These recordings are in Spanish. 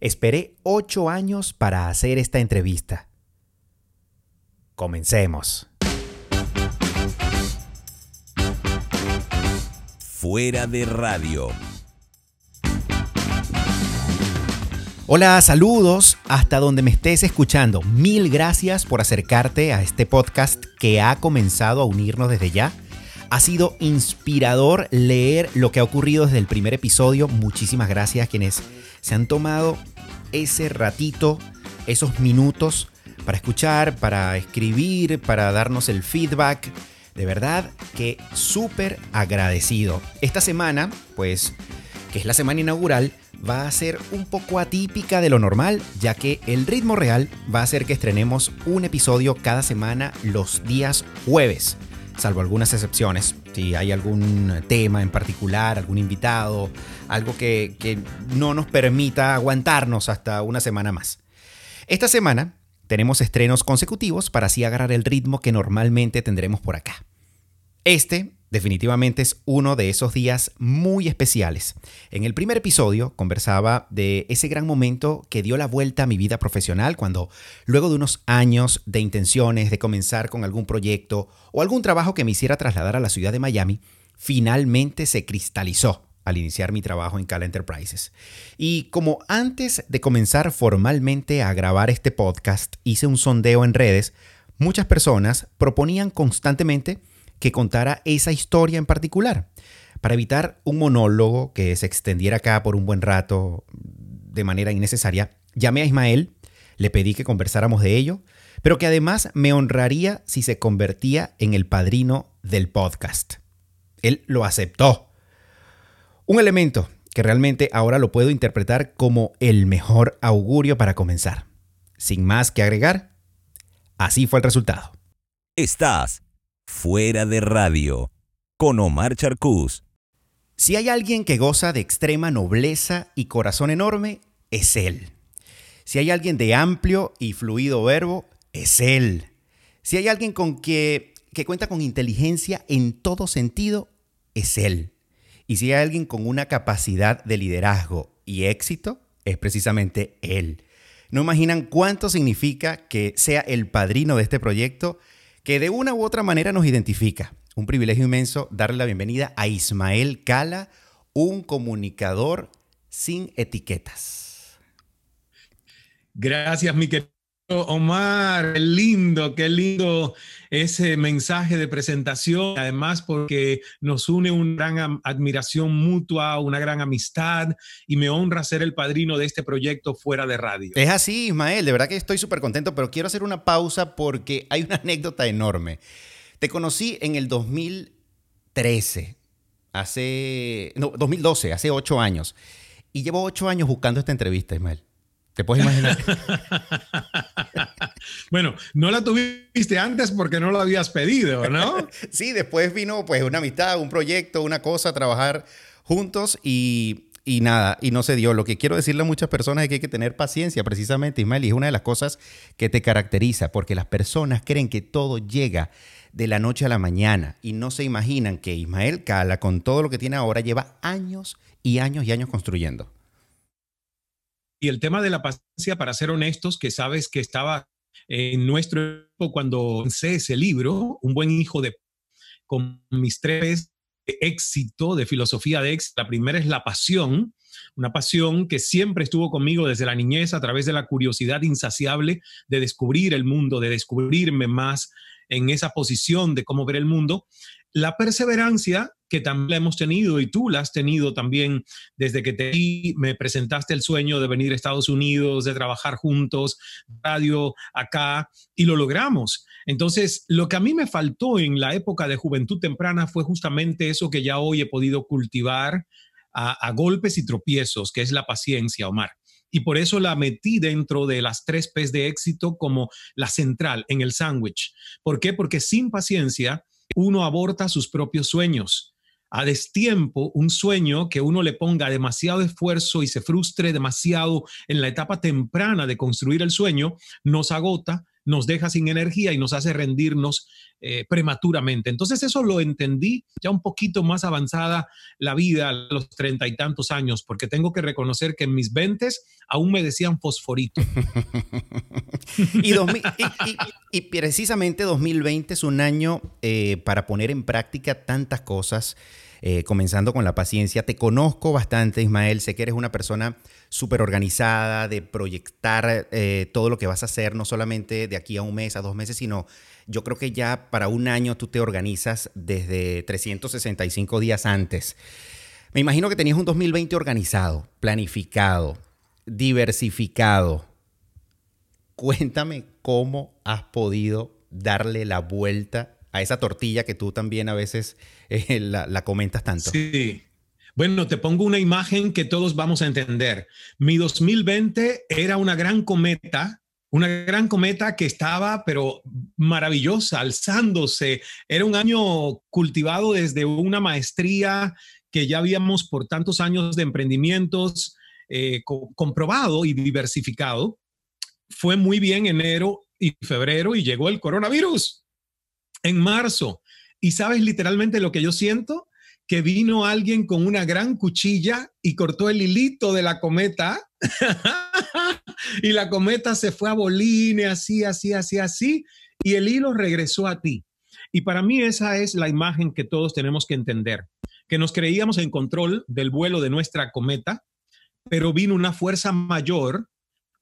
Esperé ocho años para hacer esta entrevista. Comencemos. Fuera de radio. Hola, saludos hasta donde me estés escuchando. Mil gracias por acercarte a este podcast que ha comenzado a unirnos desde ya. Ha sido inspirador leer lo que ha ocurrido desde el primer episodio. Muchísimas gracias a quienes se han tomado ese ratito, esos minutos para escuchar, para escribir, para darnos el feedback. De verdad que súper agradecido. Esta semana, pues, que es la semana inaugural, va a ser un poco atípica de lo normal, ya que el ritmo real va a ser que estrenemos un episodio cada semana los días jueves, salvo algunas excepciones. Si hay algún tema en particular, algún invitado, algo que, que no nos permita aguantarnos hasta una semana más. Esta semana tenemos estrenos consecutivos para así agarrar el ritmo que normalmente tendremos por acá. Este definitivamente es uno de esos días muy especiales. En el primer episodio conversaba de ese gran momento que dio la vuelta a mi vida profesional cuando, luego de unos años de intenciones de comenzar con algún proyecto o algún trabajo que me hiciera trasladar a la ciudad de Miami, finalmente se cristalizó al iniciar mi trabajo en Cala Enterprises. Y como antes de comenzar formalmente a grabar este podcast, hice un sondeo en redes, muchas personas proponían constantemente que contara esa historia en particular, para evitar un monólogo que se extendiera acá por un buen rato de manera innecesaria. Llamé a Ismael, le pedí que conversáramos de ello, pero que además me honraría si se convertía en el padrino del podcast. Él lo aceptó. Un elemento que realmente ahora lo puedo interpretar como el mejor augurio para comenzar. Sin más que agregar, así fue el resultado. Estás Fuera de Radio, con Omar Charcús. Si hay alguien que goza de extrema nobleza y corazón enorme, es él. Si hay alguien de amplio y fluido verbo, es él. Si hay alguien con que, que cuenta con inteligencia en todo sentido, es él. Y si hay alguien con una capacidad de liderazgo y éxito, es precisamente él. No imaginan cuánto significa que sea el padrino de este proyecto que de una u otra manera nos identifica. Un privilegio inmenso darle la bienvenida a Ismael Cala, un comunicador sin etiquetas. Gracias, mi querido Omar. Qué lindo, qué lindo ese mensaje de presentación. Además, porque nos une una gran admiración mutua, una gran amistad y me honra ser el padrino de este proyecto fuera de radio. Es así, Ismael. De verdad que estoy súper contento, pero quiero hacer una pausa porque hay una anécdota enorme. Te conocí en el 2013, hace, no, 2012, hace ocho años. Y llevo ocho años buscando esta entrevista, Ismael. ¿Te puedes imaginar? bueno, no la tuviste antes porque no la habías pedido, ¿no? sí, después vino pues una amistad, un proyecto, una cosa, trabajar juntos y, y nada, y no se dio. Lo que quiero decirle a muchas personas es que hay que tener paciencia, precisamente, Ismael, y es una de las cosas que te caracteriza, porque las personas creen que todo llega de la noche a la mañana y no se imaginan que Ismael Cala, con todo lo que tiene ahora, lleva años y años y años construyendo. Y el tema de la paciencia, para ser honestos, que sabes que estaba en nuestro cuando lancé ese libro, Un buen hijo de con mis tres de éxito, de filosofía de éxito. La primera es la pasión, una pasión que siempre estuvo conmigo desde la niñez a través de la curiosidad insaciable de descubrir el mundo, de descubrirme más en esa posición de cómo ver el mundo. La perseverancia que también hemos tenido y tú la has tenido también desde que te me presentaste el sueño de venir a Estados Unidos, de trabajar juntos, radio acá, y lo logramos. Entonces, lo que a mí me faltó en la época de juventud temprana fue justamente eso que ya hoy he podido cultivar a, a golpes y tropiezos, que es la paciencia, Omar. Y por eso la metí dentro de las tres P's de éxito como la central en el sándwich. ¿Por qué? Porque sin paciencia uno aborta sus propios sueños. A destiempo un sueño que uno le ponga demasiado esfuerzo y se frustre demasiado en la etapa temprana de construir el sueño, nos agota nos deja sin energía y nos hace rendirnos eh, prematuramente. Entonces eso lo entendí ya un poquito más avanzada la vida a los treinta y tantos años, porque tengo que reconocer que en mis ventes aún me decían fosforito. y, precisamente 2020 es un año eh, para poner en práctica tantas cosas. Eh, comenzando con la paciencia. Te conozco bastante, Ismael. Sé que eres una persona súper organizada, de proyectar eh, todo lo que vas a hacer, no solamente de aquí a un mes, a dos meses, sino yo creo que ya para un año tú te organizas desde 365 días antes. Me imagino que tenías un 2020 organizado, planificado, diversificado. Cuéntame cómo has podido darle la vuelta a esa tortilla que tú también a veces eh, la, comentas tanto. Sí. Bueno, te pongo una imagen que todos vamos a entender. Mi 2020 era una gran cometa, una gran cometa que estaba, pero maravillosa, alzándose. Era un año cultivado desde una maestría que ya habíamos por tantos años de emprendimientos eh, comprobado y diversificado. Fue muy bien enero y febrero y llegó el coronavirus en marzo. ¿Y sabes literalmente lo que yo siento? Que vino alguien con una gran cuchilla y cortó el hilito de la cometa. y la cometa se fue a boline, así, así, así, así. Y el hilo regresó a ti. Y para mí esa es la imagen que todos tenemos que entender. Que nos creíamos en control del vuelo de nuestra cometa, pero vino una fuerza mayor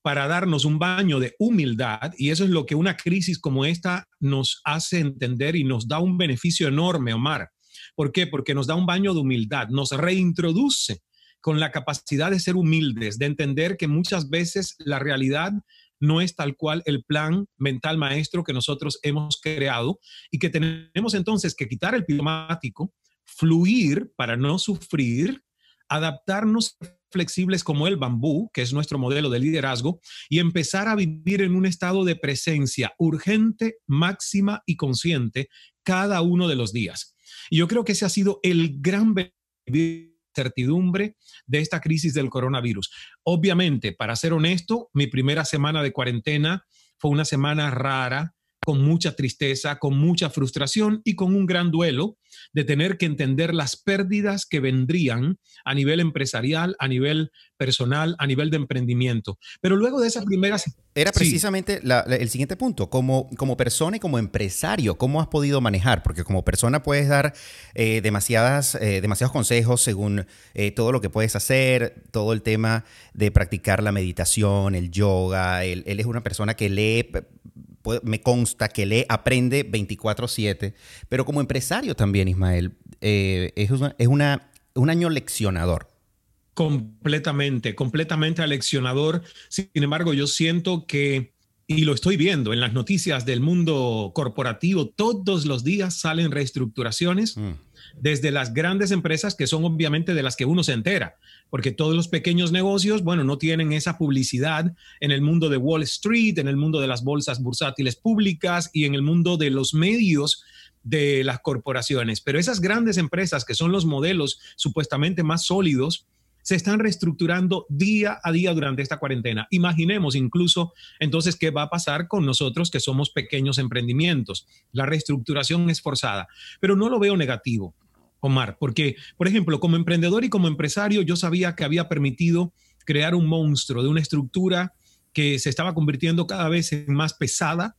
para darnos un baño de humildad y eso es lo que una crisis como esta nos hace entender y nos da un beneficio enorme, Omar. ¿Por qué? Porque nos da un baño de humildad, nos reintroduce con la capacidad de ser humildes, de entender que muchas veces la realidad no es tal cual el plan mental maestro que nosotros hemos creado y que tenemos entonces que quitar el pilomático, fluir para no sufrir, adaptarnos flexibles como el bambú, que es nuestro modelo de liderazgo, y empezar a vivir en un estado de presencia urgente, máxima y consciente cada uno de los días. Y yo creo que ese ha sido el gran certidumbre de esta crisis del coronavirus. Obviamente, para ser honesto, mi primera semana de cuarentena fue una semana rara, con mucha tristeza, con mucha frustración y con un gran duelo de tener que entender las pérdidas que vendrían a nivel empresarial, a nivel personal, a nivel de emprendimiento. Pero luego de esa primera... Era precisamente el siguiente punto, como, como persona y como empresario, ¿cómo has podido manejar? Porque como persona puedes dar eh, demasiadas, eh, demasiados consejos según eh, todo lo que puedes hacer, todo el tema de practicar la meditación, el yoga, él es una persona que lee me consta que lee, aprende 24/7, pero como empresario también, Ismael, eh, es, es una, un año leccionador. Completamente, completamente leccionador. Sin embargo, yo siento que, y lo estoy viendo en las noticias del mundo corporativo, todos los días salen reestructuraciones. Mm desde las grandes empresas que son obviamente de las que uno se entera, porque todos los pequeños negocios, bueno, no tienen esa publicidad en el mundo de Wall Street, en el mundo de las bolsas bursátiles públicas y en el mundo de los medios de las corporaciones. Pero esas grandes empresas que son los modelos supuestamente más sólidos, se están reestructurando día a día durante esta cuarentena. Imaginemos incluso entonces qué va a pasar con nosotros que somos pequeños emprendimientos. La reestructuración es forzada, pero no lo veo negativo. Omar, porque, por ejemplo, como emprendedor y como empresario, yo sabía que había permitido crear un monstruo de una estructura que se estaba convirtiendo cada vez más pesada,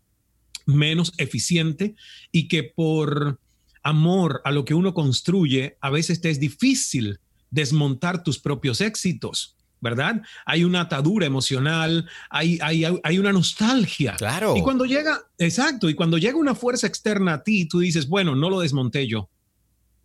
menos eficiente y que por amor a lo que uno construye, a veces te es difícil desmontar tus propios éxitos. ¿verdad? Hay una atadura emocional, hay, hay, hay, una nostalgia. Claro. Y cuando llega, exacto, y cuando llega una fuerza externa a ti, tú dices, bueno, no lo desmonté yo,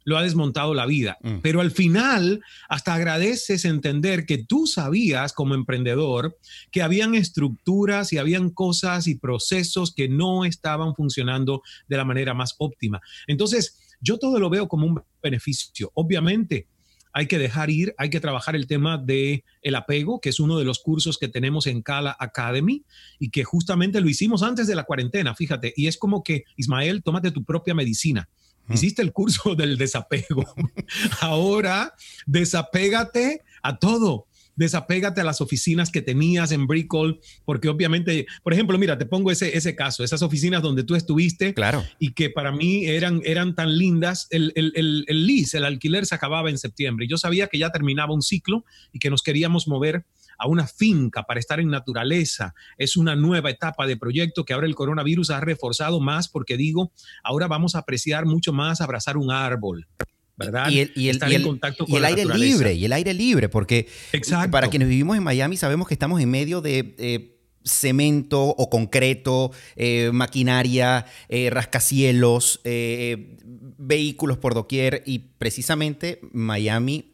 lo ha desmontado la vida. Mm. Pero al final, hasta agradeces entender que tú sabías como emprendedor que habían estructuras y habían cosas y procesos que no estaban funcionando de la manera más óptima. Entonces, yo todo lo veo como un beneficio. Obviamente, hay que dejar ir, hay que trabajar el tema de el apego, que es uno de los cursos que tenemos en Cala Academy y que justamente lo hicimos antes de la cuarentena, fíjate, y es como que Ismael, tómate tu propia medicina. Hiciste el curso del desapego. Ahora desapégate a todo. Desapégate a las oficinas que tenías en Brickell, porque obviamente, por ejemplo, mira, te pongo ese, ese caso, esas oficinas donde tú estuviste claro. y que para mí eran, eran tan lindas, el, el, el, el lease, el alquiler se acababa en septiembre y yo sabía que ya terminaba un ciclo y que nos queríamos mover a una finca para estar en naturaleza. Es una nueva etapa de proyecto que ahora el coronavirus ha reforzado más porque digo, ahora vamos a apreciar mucho más abrazar un árbol. ¿Verdad? Y el, y el, Estar y en el- contacto y con el la aire naturaleza. libre, y el aire libre, porque Exacto. para quienes vivimos en Miami sabemos que estamos en medio de eh, cemento o concreto, eh, maquinaria, eh, rascacielos, eh, vehículos por doquier y precisamente Miami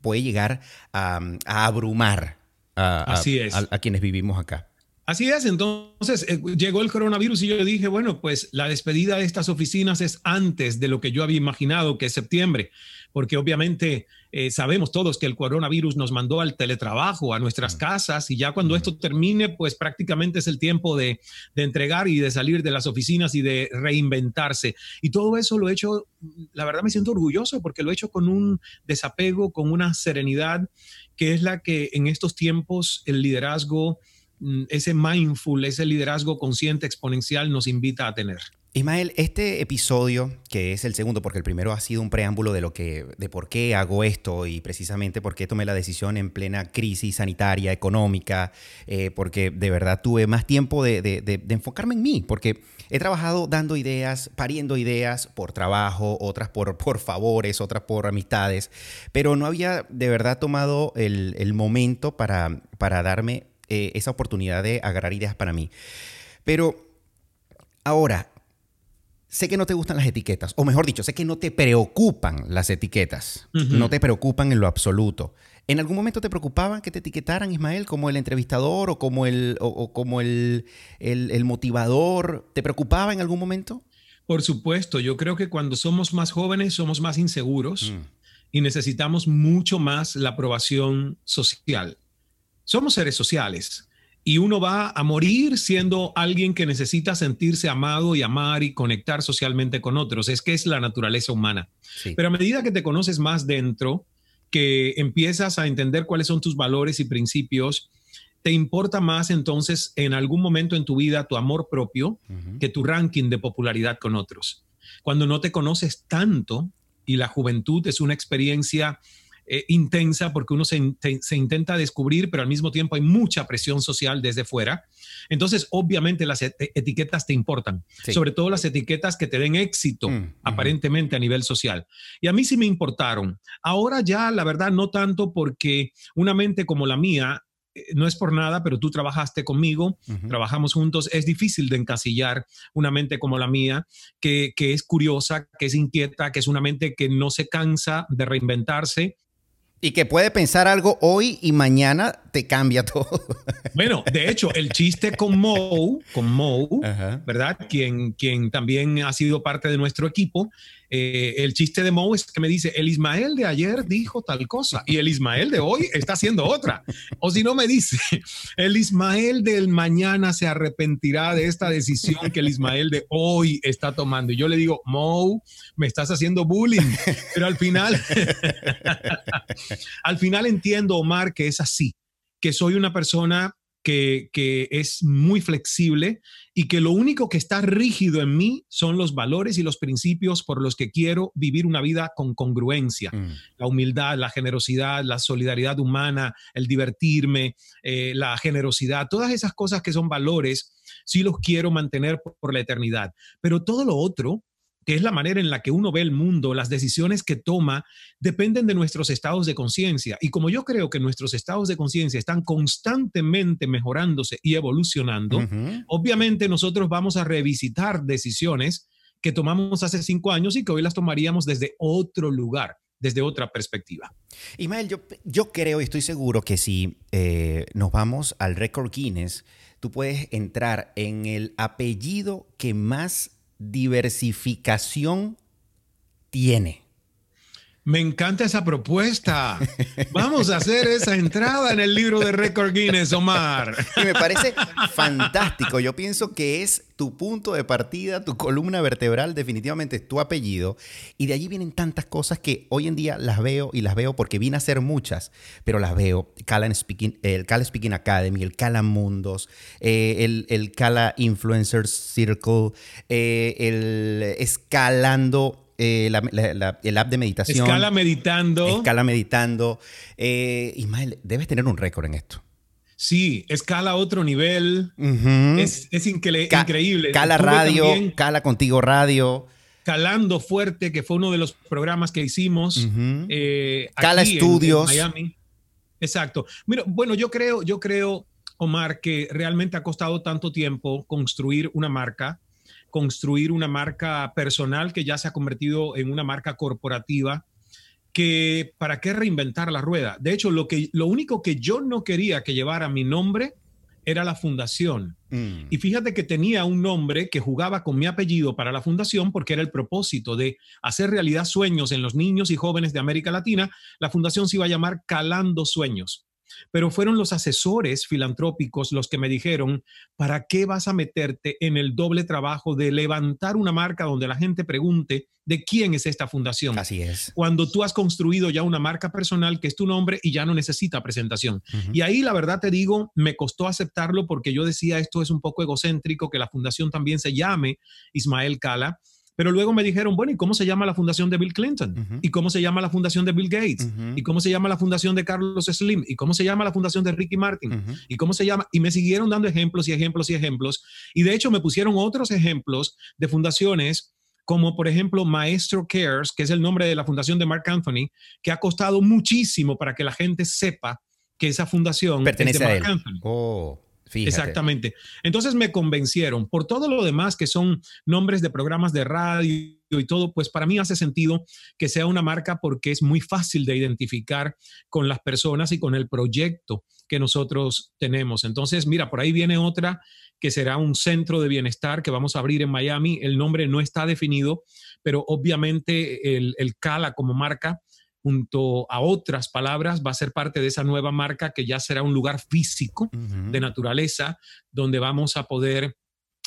puede llegar a, a abrumar a, a- Así es. a- a quienes vivimos acá. Así es, entonces eh, llegó el coronavirus y yo dije, bueno, pues la despedida de estas oficinas es antes de lo que yo había imaginado, que es septiembre, porque obviamente eh, sabemos todos que el coronavirus nos mandó al teletrabajo, a nuestras casas, y ya cuando esto termine, pues prácticamente es el tiempo de, de entregar y de salir de las oficinas y de reinventarse. Y todo eso lo he hecho, la verdad me siento orgulloso porque lo he hecho con un desapego, con una serenidad, que es la que en estos tiempos el liderazgo mm, ese mindful, ese liderazgo consciente exponencial nos invita a tener. Ismael, este episodio, que es el segundo, porque el primero ha sido un preámbulo de lo que, de por qué hago esto y precisamente por qué tomé la decisión en plena crisis sanitaria, económica, eh, porque de verdad tuve más tiempo de, enfocarme en mí, porque he trabajado dando ideas, pariendo ideas por trabajo, otras por, favores, otras por amistades, pero no había de verdad tomado el, momento para darme eh, esa oportunidad de agarrar ideas para mí. Pero ahora, sé que no te gustan las etiquetas, o mejor dicho, sé que no te preocupan las etiquetas, no te preocupan en lo absoluto. ¿En algún momento te preocupaban que te etiquetaran, Ismael, como el entrevistador o como el, o, o como el, el- el motivador? ¿Te preocupaba en algún momento? Por supuesto, yo creo que cuando somos más jóvenes somos más inseguros Mm. y necesitamos mucho más la aprobación social. Somos seres sociales y uno va a morir siendo alguien que necesita sentirse amado y amar y conectar socialmente con otros. Es que es la naturaleza humana. Sí. Pero a medida que te conoces más dentro, que empiezas a entender cuáles son tus valores y principios, te importa más entonces en algún momento en tu vida tu amor propio que tu ranking de popularidad con otros. Cuando no te conoces tanto y la juventud es una experiencia eh, intensa porque uno se, in- te- se intenta descubrir, pero al mismo tiempo hay mucha presión social desde fuera. Entonces, obviamente las et- etiquetas te importan, Sí. sobre todo las etiquetas que te den éxito Mm, aparentemente a nivel social. Y a mí sí me importaron. Ahora ya, la verdad, no tanto porque una mente como la mía, eh, no es por nada, pero tú trabajaste conmigo, trabajamos juntos, es difícil de encasillar una mente como la mía, que, que es curiosa, que es inquieta, que es una mente que no se cansa de reinventarse. Y que puede pensar algo hoy y mañana te cambia todo. Bueno, de hecho, el chiste con Mo, con Mo, Ajá. ¿verdad? Quien, quien también ha sido parte de nuestro equipo. Eh, el chiste de Mo es que me dice, el Ismael de ayer dijo tal cosa y el Ismael de hoy está haciendo otra. O si no me dice, el Ismael del mañana se arrepentirá de esta decisión que el Ismael de hoy está tomando. Y yo le digo, Mo, me estás haciendo bullying. Pero al final, al final entiendo, Omar, que es así, que soy una persona que, que es muy flexible y que lo único que está rígido en mí son los valores y los principios por los que quiero vivir una vida con congruencia. Mm. La humildad, la generosidad, la solidaridad humana, el divertirme, eh, la generosidad, todas esas cosas que son valores, sí los quiero mantener por, por la eternidad. Pero todo lo otro, que es la manera en la que uno ve el mundo, las decisiones que toma, dependen de nuestros estados de conciencia. Y como yo creo que nuestros estados de conciencia están constantemente mejorándose y evolucionando, obviamente nosotros vamos a revisitar decisiones que tomamos hace cinco años y que hoy las tomaríamos desde otro lugar, desde otra perspectiva. Ismael, yo, yo creo y estoy seguro que si eh, nos vamos al récord Guinness, tú puedes entrar en el apellido que más diversificación tiene. Me encanta esa propuesta. Vamos a hacer esa entrada en el libro de récord Guinness, Omar. Me parece fantástico. Yo pienso que es tu punto de partida, tu columna vertebral, definitivamente es tu apellido. Y de allí vienen tantas cosas que hoy en día las veo y las veo porque vine a ser muchas, pero las veo. Cala Speaking, el Cala Speaking Academy, el Cala Mundos, eh, el, el Cala Influencers Circle, eh, el Escalando eh, el app de meditación. Escala meditando. Escala meditando. Eh, Ismael, debes tener un récord en esto. Sí, escala a otro nivel. Es, es increíble. Cala Radio, Cala Contigo Radio. Calando Fuerte, que fue uno de los programas que hicimos. Eh, Cala Estudios. Miami. Exacto. Mira, bueno, yo creo, yo creo, Omar, que realmente ha costado tanto tiempo construir una marca construir una marca personal que ya se ha convertido en una marca corporativa que para qué reinventar la rueda. De hecho, lo, que, lo único que yo no quería que llevara mi nombre era la fundación. Mm. Y fíjate que tenía un nombre que jugaba con mi apellido para la fundación porque era el propósito de hacer realidad sueños en los niños y jóvenes de América Latina. La fundación se iba a llamar Calando Sueños pero fueron los asesores filantrópicos los que me dijeron, ¿para qué vas a meterte en el doble trabajo de levantar una marca donde la gente pregunte de quién es esta fundación? Así es. Cuando tú has construido ya una marca personal que es tu nombre y ya no necesita presentación. Y ahí la verdad te digo, me costó aceptarlo porque yo decía, esto es un poco egocéntrico, que la fundación también se llame Ismael Cala pero luego me dijeron, bueno, ¿y cómo se llama la fundación de Bill Clinton? ¿Y cómo se llama la fundación de Bill Gates? ¿Y cómo se llama la fundación de Carlos Slim? ¿Y cómo se llama la fundación de Ricky Martin? ¿Y cómo se llama? Y me siguieron dando ejemplos y ejemplos y ejemplos. Y de hecho me pusieron otros ejemplos de fundaciones como por ejemplo Maestro Cares, que es el nombre de la fundación de Mark Anthony, que ha costado muchísimo para que la gente sepa que esa fundación pertenece a él. Anthony. Oh. Exactamente. Entonces me convencieron. Por todo lo demás que son nombres de programas de radio y todo, pues para mí hace sentido que sea una marca porque es muy fácil de identificar con las personas y con el proyecto que nosotros tenemos. Entonces, mira, por ahí viene otra que será un centro de bienestar que vamos a abrir en Miami. El nombre no está definido, pero obviamente el, el Cala como marca junto a otras palabras, va a ser parte de esa nueva marca que ya será un lugar físico de naturaleza donde vamos a poder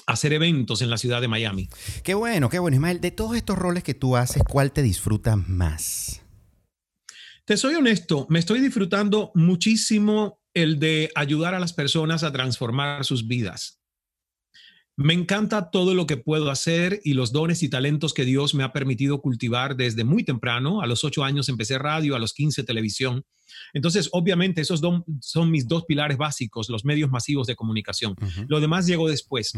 hacer eventos en la ciudad de Miami. Qué bueno, qué bueno. Ismael, de todos estos roles que tú haces, ¿cuál te disfruta más? Te soy honesto, me estoy disfrutando muchísimo el de ayudar a las personas a transformar sus vidas. Me encanta todo lo que puedo hacer y los dones y talentos que Dios me ha permitido cultivar desde muy temprano. A los ocho años empecé radio, a los quince televisión. Entonces, obviamente, esos son mis dos pilares básicos, los medios masivos de comunicación. Lo demás llegó después.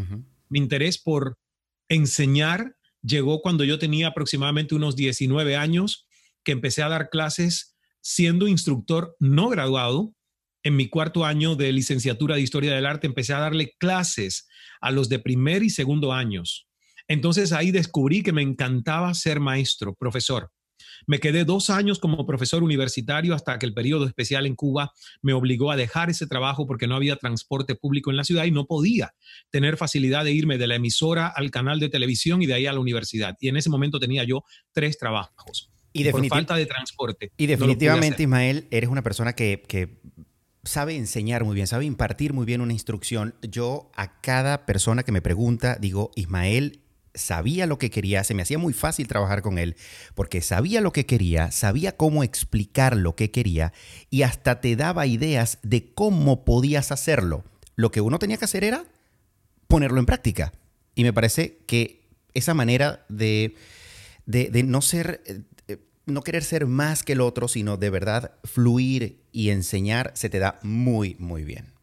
Mi interés por enseñar llegó cuando yo tenía aproximadamente unos 19 años, que empecé a dar clases siendo instructor no graduado en mi cuarto año de licenciatura de Historia del Arte empecé a darle clases a los de primer y segundo años. Entonces ahí descubrí que me encantaba ser maestro, profesor. Me quedé dos años como profesor universitario hasta que el periodo especial en Cuba me obligó a dejar ese trabajo porque no había transporte público en la ciudad y no podía tener facilidad de irme de la emisora al canal de televisión y de ahí a la universidad. Y en ese momento tenía yo tres trabajos. Y, por falta de transporte. Y definitivamente, Ismael, eres una persona que, que sabe enseñar muy bien, sabe impartir muy bien una instrucción. Yo a cada persona que me pregunta digo, Ismael sabía lo que quería, se me hacía muy fácil trabajar con él, porque sabía lo que quería, sabía cómo explicar lo que quería y hasta te daba ideas de cómo podías hacerlo. Lo que uno tenía que hacer era ponerlo en práctica. Y me parece que esa manera de, de, de no ser no querer ser más que el otro, sino de verdad fluir y enseñar, se te da muy, muy bien.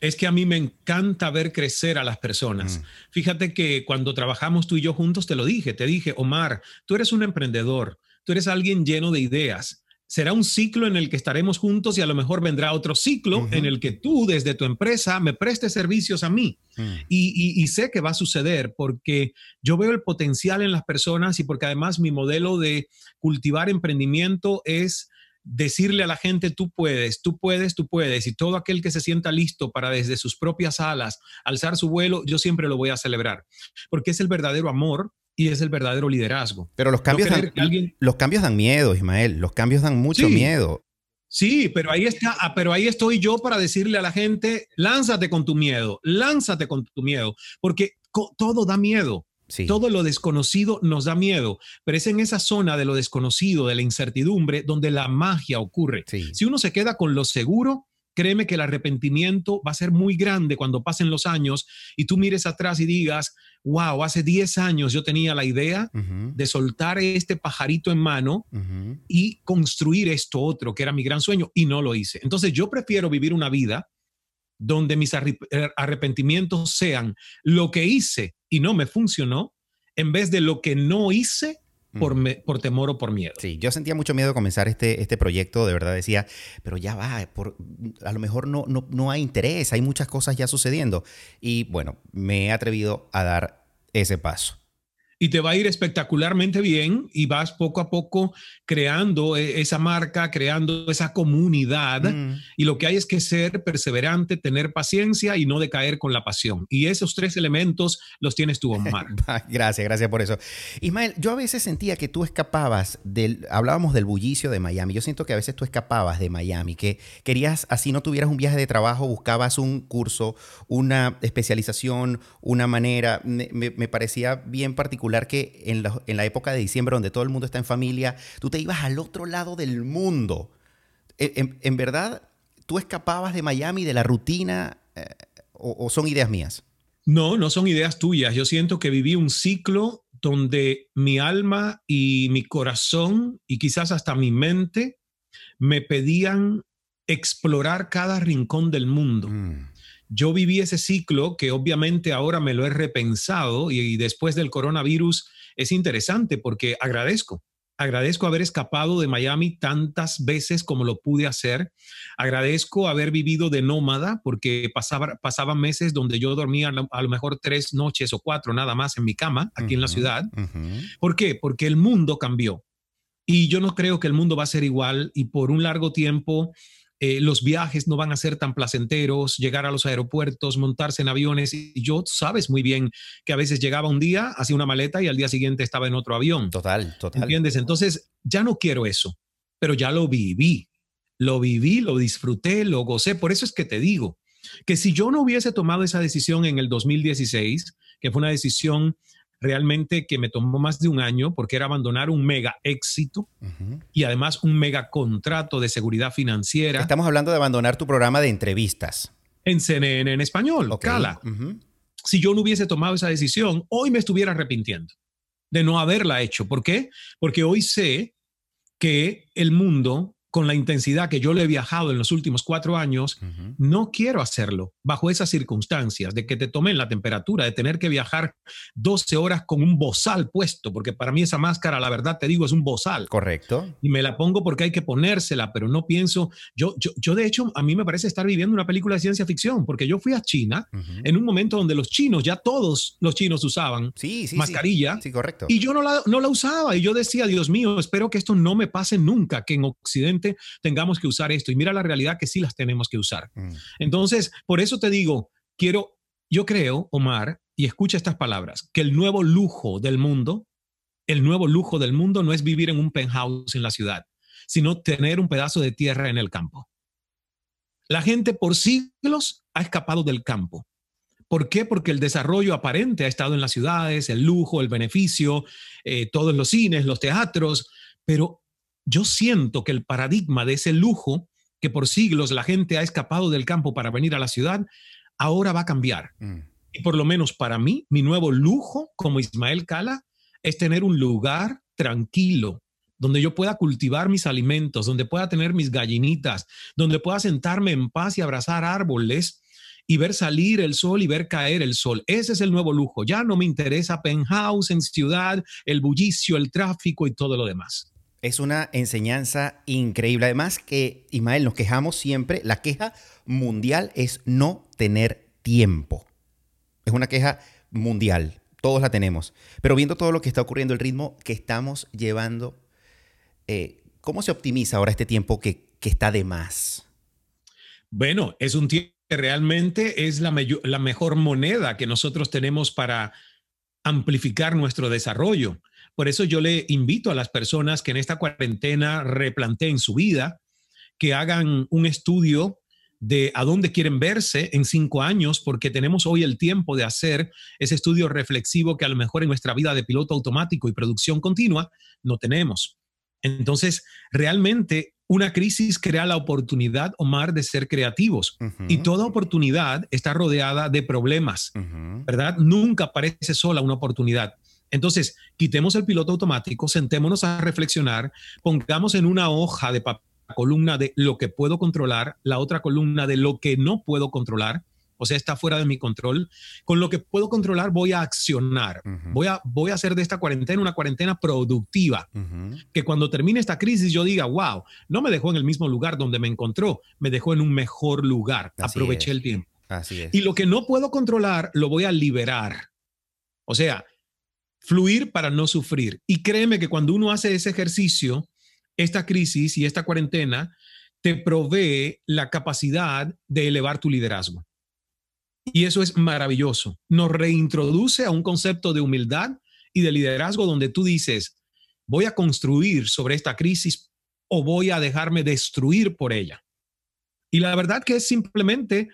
Es que a mí me encanta ver crecer a las personas. Mm. Fíjate que cuando trabajamos tú y yo juntos, te lo dije, te dije, Omar, tú eres un emprendedor, tú eres alguien lleno de ideas será un ciclo en el que estaremos juntos y a lo mejor vendrá otro ciclo en el que tú desde tu empresa me prestes servicios a mí. Mm. y, sé que va a suceder porque yo veo el potencial en las personas y porque además mi modelo de cultivar emprendimiento es decirle a la gente, tú puedes, tú puedes, tú puedes, y todo aquel que se sienta listo para desde sus propias alas alzar su vuelo, yo siempre lo voy a celebrar, porque es el verdadero amor y es el verdadero liderazgo. Pero los cambios, dan, los cambios dan miedo, Ismael. Los cambios dan mucho miedo. Sí, pero ahí está, ah, pero ahí estoy yo para decirle a la gente, lánzate con tu miedo, lánzate con tu miedo, porque todo da miedo. Todo lo desconocido nos da miedo, pero es en esa zona de lo desconocido, de la incertidumbre, donde la magia ocurre. Si uno se queda con lo seguro, créeme que el arrepentimiento va a ser muy grande cuando pasen los años y tú mires atrás y digas, wow, hace 10 años yo tenía la idea de soltar este pajarito en mano y construir esto otro, que era mi gran sueño, y no lo hice. Entonces yo prefiero vivir una vida donde mis eh, arrepentimientos sean lo que hice y no me funcionó, en vez de lo que no hice por, por, temor o por miedo. Sí, yo sentía mucho miedo de comenzar este, este proyecto, de verdad decía, pero ya va, por, a lo mejor no, no, no hay interés, hay muchas cosas ya sucediendo. Y bueno, me he atrevido a dar ese paso y te va a ir espectacularmente bien y vas poco a poco creando e, esa marca, creando esa comunidad. Mm. Y lo que hay es que ser perseverante, tener paciencia y no decaer con la pasión. Y esos tres elementos los tienes tú, Omar. gracias, gracias por eso. Ismael, yo a veces sentía que tú escapabas del, hablábamos del bullicio de Miami. Yo siento que a veces tú escapabas de Miami, que querías, así no tuvieras un viaje de trabajo, buscabas un curso, una especialización, una manera. me, me parecía bien particular que en la, época de diciembre, donde todo el mundo está en familia, tú te ibas al otro lado del mundo. En, verdad, ¿tú escapabas de Miami, de la rutina, eh, o, son ideas mías? No, no son ideas tuyas. Yo siento que viví un ciclo donde mi alma y mi corazón y quizás hasta mi mente me pedían explorar cada rincón del mundo. Mm yo viví ese ciclo que obviamente ahora me lo he repensado y, después del coronavirus es interesante porque agradezco. Agradezco haber escapado de Miami tantas veces como lo pude hacer. Agradezco haber vivido de nómada porque pasaba, pasaban meses donde yo dormía a lo mejor tres noches o cuatro nada más en mi cama aquí en la ciudad. ¿Por qué? Porque el mundo cambió. Y yo no creo que el mundo va a ser igual y por un largo tiempo eh, los viajes no van a ser tan placenteros, llegar a los aeropuertos, montarse en aviones. Y yo sabes muy bien que a veces llegaba un día, hacía una maleta y al día siguiente estaba en otro avión. Total, total. ¿Entiendes? Entonces, ya no quiero eso, pero ya lo viví. Lo viví, lo disfruté, lo gocé. Por eso es que te digo que si yo no hubiese tomado esa decisión en el 2016, que fue una decisión realmente que me tomó más de un año porque era abandonar un mega éxito y además un mega contrato de seguridad financiera. Estamos hablando de abandonar tu programa de entrevistas. En CNN en español, Cala. Si yo no hubiese tomado esa decisión, hoy me estuviera arrepintiendo de no haberla hecho. ¿Por qué? Porque hoy sé que el mundo con la intensidad que yo le he viajado en los últimos cuatro años, no quiero hacerlo bajo esas circunstancias de que te tomen la temperatura, de tener que viajar 12 horas con un bozal puesto, porque para mí esa máscara, la verdad te digo, es un bozal. Correcto. Y me la pongo porque hay que ponérsela, pero no pienso, yo, yo, yo de hecho, a mí me parece estar viviendo una película de ciencia ficción, porque yo fui a China en un momento donde los chinos, ya todos los chinos usaban sí, sí, mascarilla. Sí. correcto. Y yo no la, no la usaba y yo decía, Dios mío, espero que esto no me pase nunca, que en Occidente tengamos que usar esto. Y mira la realidad que sí las tenemos que usar. Mm. Entonces, por eso te digo, quiero, yo creo, Omar, y escucha estas palabras, que el nuevo lujo del mundo, el nuevo lujo del mundo no es vivir en un penthouse en la ciudad, sino tener un pedazo de tierra en el campo. La gente por siglos ha escapado del campo. ¿Por qué? Porque el desarrollo aparente ha estado en las ciudades, el lujo, el beneficio, eh, todos los cines, los teatros, pero yo siento que el paradigma de ese lujo que por siglos la gente ha escapado del campo para venir a la ciudad, ahora va a cambiar. Mm. Y por lo menos para mí, mi nuevo lujo como Ismael Cala es tener un lugar tranquilo, donde yo pueda cultivar mis alimentos, donde pueda tener mis gallinitas, donde pueda sentarme en paz y abrazar árboles y ver salir el sol y ver caer el sol. Ese es el nuevo lujo. Ya no me interesa penthouse en ciudad, el bullicio, el tráfico y todo lo demás. Es una enseñanza increíble. Además que, Ismael, nos quejamos siempre, la queja mundial es no tener tiempo. Es una queja mundial, todos la tenemos. Pero viendo todo lo que está ocurriendo, el ritmo que estamos llevando, eh, ¿cómo se optimiza ahora este tiempo que, está de más? Bueno, es un tiempo que realmente es la mejor moneda que nosotros tenemos para amplificar nuestro desarrollo. Por eso yo le invito a las personas que en esta cuarentena replanteen su vida, que hagan un estudio de a dónde quieren verse en cinco años, porque tenemos hoy el tiempo de hacer ese estudio reflexivo que a lo mejor en nuestra vida de piloto automático y producción continua no tenemos. Entonces, realmente una crisis crea la oportunidad, Omar, de ser creativos. Y toda oportunidad está rodeada de problemas, ¿verdad? Nunca parece sola una oportunidad. Entonces, quitemos el piloto automático, sentémonos a reflexionar, pongamos en una hoja de papel columna de lo que puedo controlar, la otra columna de lo que no puedo controlar, o sea, está fuera de mi control. Con lo que puedo controlar voy a accionar. voy, a, voy a hacer de esta cuarentena una cuarentena productiva. Que cuando termine esta crisis yo diga, wow, no me dejó en el mismo lugar donde me encontró, me dejó en un mejor lugar. Aproveché el tiempo. Así es. Y lo que no puedo controlar lo voy a liberar. O sea, fluir para no sufrir. Y créeme que cuando uno hace ese ejercicio, esta crisis y esta cuarentena te provee la capacidad de elevar tu liderazgo. Y eso es maravilloso. Nos reintroduce a un concepto de humildad y de liderazgo donde tú dices, voy a construir sobre esta crisis o voy a dejarme destruir por ella. Y la verdad que es simplemente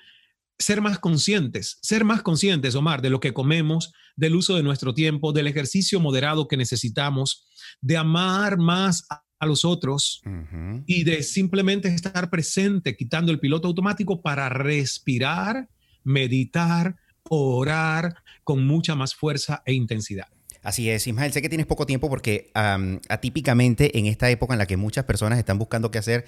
ser más conscientes, ser más conscientes, Omar, de lo que comemos, del uso de nuestro tiempo, del ejercicio moderado que necesitamos, de amar más a los otros y de simplemente estar presente, quitando el piloto automático para respirar, meditar, orar con mucha más fuerza e intensidad. Así es, Ismael, sé que tienes poco tiempo porque atípicamente en esta época en la que muchas personas están buscando qué hacer,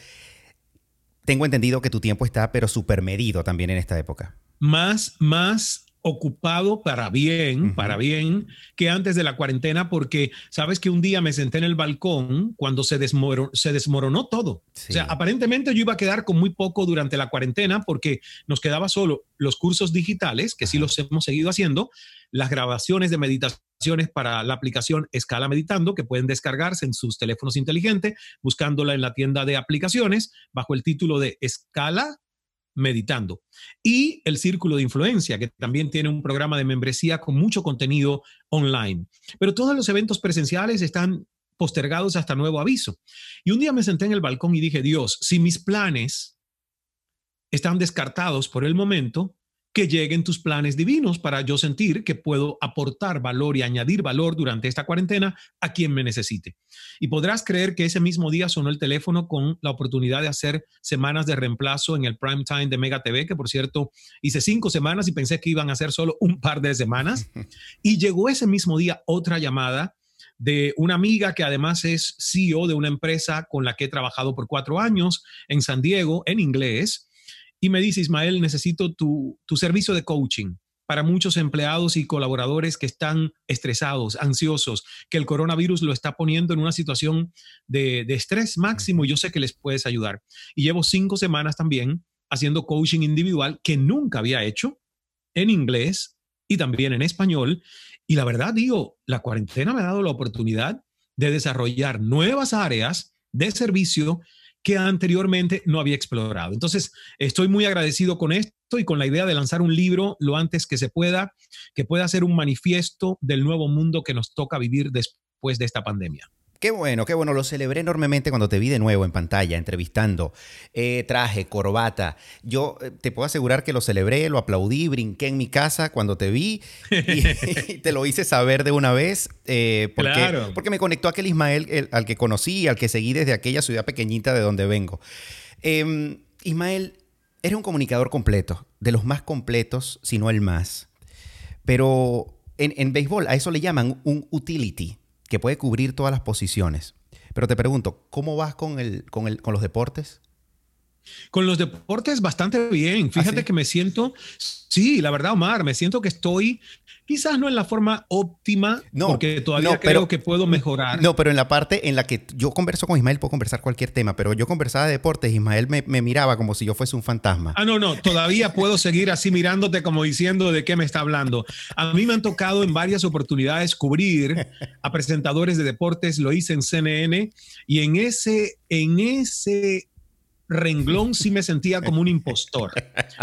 tengo entendido que tu tiempo está pero súper medido también en esta época. Más, más ocupado para bien, para bien, que antes de la cuarentena, porque sabes que un día me senté en el balcón cuando se, desmoronó, se desmoronó todo. O sea, aparentemente yo iba a quedar con muy poco durante la cuarentena porque nos quedaba solo los cursos digitales, que sí los hemos seguido haciendo, las grabaciones de meditaciones para la aplicación Escala Meditando, que pueden descargarse en sus teléfonos inteligentes, buscándola en la tienda de aplicaciones bajo el título de Escala meditando. Y el Círculo de Influencia, que también tiene un programa de membresía con mucho contenido online. Pero todos los eventos presenciales están postergados hasta nuevo aviso. Y un día me senté en el balcón y dije, Dios, si mis planes están descartados por el momento, que lleguen tus planes divinos para yo sentir que puedo aportar valor y añadir valor durante esta cuarentena a quien me necesite. Y podrás creer que ese mismo día sonó el teléfono con la oportunidad de hacer semanas de reemplazo en el prime time de Mega TV, que por cierto hice cinco semanas y pensé que iban a ser solo un par de semanas. Y llegó ese mismo día otra llamada de una amiga que además es CEO de una empresa con la que he trabajado por cuatro años en San Diego en inglés y me dice, Ismael, necesito tu, servicio de coaching para muchos empleados y colaboradores que están estresados, ansiosos, que el coronavirus lo está poniendo en una situación de, de estrés máximo. Yo sé que les puedes ayudar. Y llevo cinco semanas también haciendo coaching individual que nunca había hecho en inglés y también en español. Y la verdad, digo, la cuarentena me ha dado la oportunidad de desarrollar nuevas áreas de servicio que anteriormente no había explorado. Entonces, estoy muy agradecido con esto y con la idea de lanzar un libro lo antes que se pueda, que pueda ser un manifiesto del nuevo mundo que nos toca vivir después de esta pandemia. Qué bueno, qué bueno. Lo celebré enormemente cuando te vi de nuevo en pantalla, entrevistando. Eh, traje, corbata. Yo eh, te puedo asegurar que lo celebré, lo aplaudí, brinqué en mi casa cuando te vi y, te lo hice saber de una vez. Eh, porque, claro. porque me conectó aquel Ismael al que conocí, al que seguí desde aquella ciudad pequeñita de donde vengo. Em, Ismael, eres un comunicador completo, de los más completos, si no el más. Pero en, en béisbol a eso le llaman un utility que puede cubrir todas las posiciones. Pero te pregunto, ¿cómo vas con, el, con, el, con los deportes? Con los deportes bastante bien. ¿Ah, Fíjate que me siento, sí, la verdad, Omar, me siento que estoy quizás no en la forma óptima, no, porque todavía creo que puedo mejorar. No, pero en la parte en la que yo converso con Ismael, puedo conversar cualquier tema, pero yo conversaba de deportes, Ismael me, me miraba como si yo fuese un fantasma. Ah, no, no, todavía puedo seguir así mirándote como diciendo de qué me está hablando. A mí me han tocado en varias oportunidades cubrir a presentadores de deportes, lo hice en CNN y en ese, en ese renglón sí me sentía como un impostor.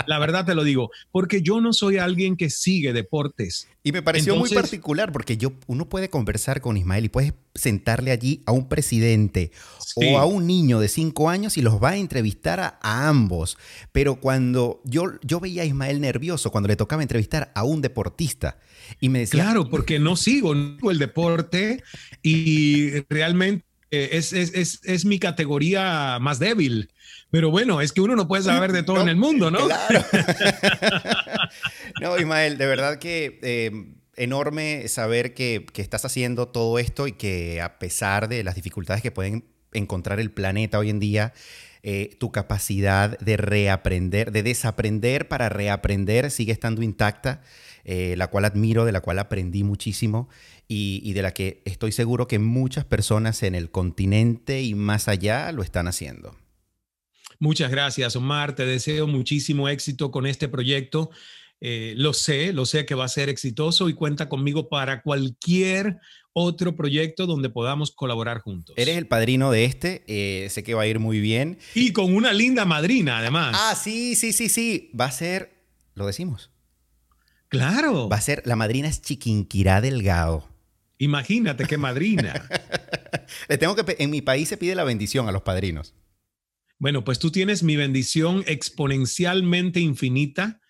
La verdad te lo digo, porque yo no soy alguien que sigue deportes. Y me pareció muy particular porque yo, uno puede conversar con Ismael y puedes sentarle allí a un presidente o a un niño de cinco años y los va a entrevistar a, ambos. Pero cuando yo, yo veía a Ismael nervioso cuando le tocaba entrevistar a un deportista y me decía... Claro, porque no sigo el deporte y realmente eh, es, es, es, mi categoría más débil. Pero bueno, es que uno no puede saber de todo en el mundo, ¿no? Claro. no, Ismael, de verdad que eh, enorme saber que, que, estás haciendo todo esto y que a pesar de las dificultades que pueden encontrar el planeta hoy en día, eh, tu capacidad de reaprender, de desaprender para reaprender sigue estando intacta, la cual admiro, de la cual aprendí muchísimo y, de la que estoy seguro que muchas personas en el continente y más allá lo están haciendo. Muchas gracias, Omar. Te deseo muchísimo éxito con este proyecto. Eh, lo sé, lo sé que va a ser exitoso y cuenta conmigo para cualquier otro proyecto donde podamos colaborar juntos. Eres el padrino de este, eh, sé que va a ir muy bien. Y con una linda madrina, además. Ah, sí, sí, sí, sí. Va a ser, lo decimos. Claro. Va a ser, la madrina es Chiquinquirá Delgado. Imagínate qué madrina. Le tengo que en mi país se pide la bendición a los padrinos. Bueno, pues tú tienes mi bendición exponencialmente infinita.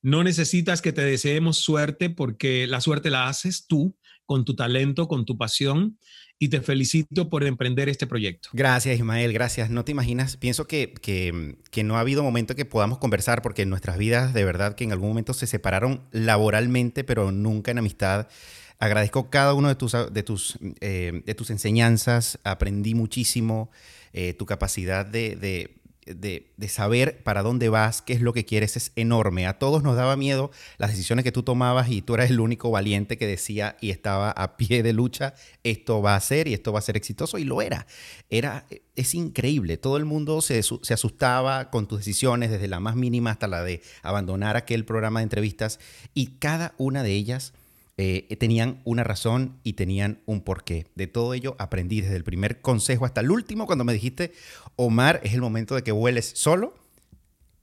No necesitas que te deseemos suerte porque la suerte la haces tú con tu talento, con tu pasión y te felicito por emprender este proyecto. Gracias, Ismael, gracias. No te imaginas, pienso que, que, que, no ha habido momento que podamos conversar porque nuestras vidas de verdad que en algún momento se separaron laboralmente, pero nunca en amistad. Agradezco cada uno de tus, de tus, eh, de tus enseñanzas, aprendí muchísimo, eh, tu capacidad de, de, de, saber para dónde vas, qué es lo que quieres, es enorme. A todos nos daba miedo las decisiones que tú tomabas y tú eras el único valiente que decía y estaba a pie de lucha, esto va a ser y esto va a ser exitoso y lo era. era es increíble, todo el mundo se, se asustaba con tus decisiones, desde la más mínima hasta la de abandonar aquel programa de entrevistas y cada una de ellas eh, tenían una razón y tenían un porqué. De todo ello aprendí desde el primer consejo hasta el último cuando me dijiste, Omar, es el momento de que vueles solo.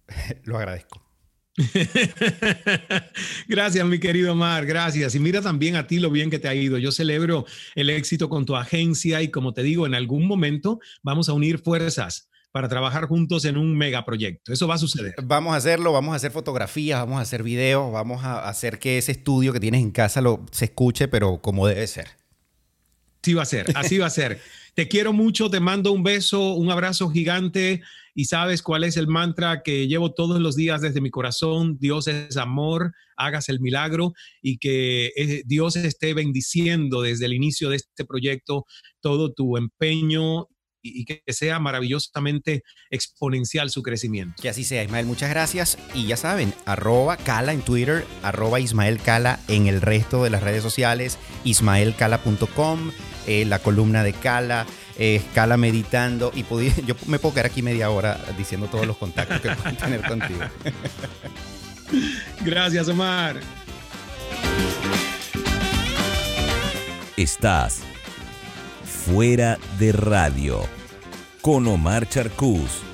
Lo agradezco. gracias, mi querido Omar, gracias. Y mira también a ti lo bien que te ha ido. Yo celebro el éxito con tu agencia y como te digo, en algún momento vamos a unir fuerzas para trabajar juntos en un megaproyecto. Eso va a suceder. Vamos a hacerlo, vamos a hacer fotografías, vamos a hacer videos, vamos a hacer que ese estudio que tienes en casa lo, se escuche, pero como debe ser. Sí va a ser, así va a ser. Te quiero mucho, te mando un beso, un abrazo gigante y sabes cuál es el mantra que llevo todos los días desde mi corazón. Dios es amor, hagas el milagro y que eh, Dios esté bendiciendo desde el inicio de este proyecto todo tu empeño y, que sea maravillosamente exponencial su crecimiento. Que así sea, Ismael. Muchas gracias. Y ya saben, arroba Cala en Twitter, arroba Ismael Cala en el resto de las redes sociales, ismaelcala.com, eh, la columna de Cala. Eh, Cala meditando y yo me puedo quedar aquí media hora diciendo todos los contactos que pueden tener contigo. Gracias, Omar. Estás Fuera de Radio con Omar Charcús.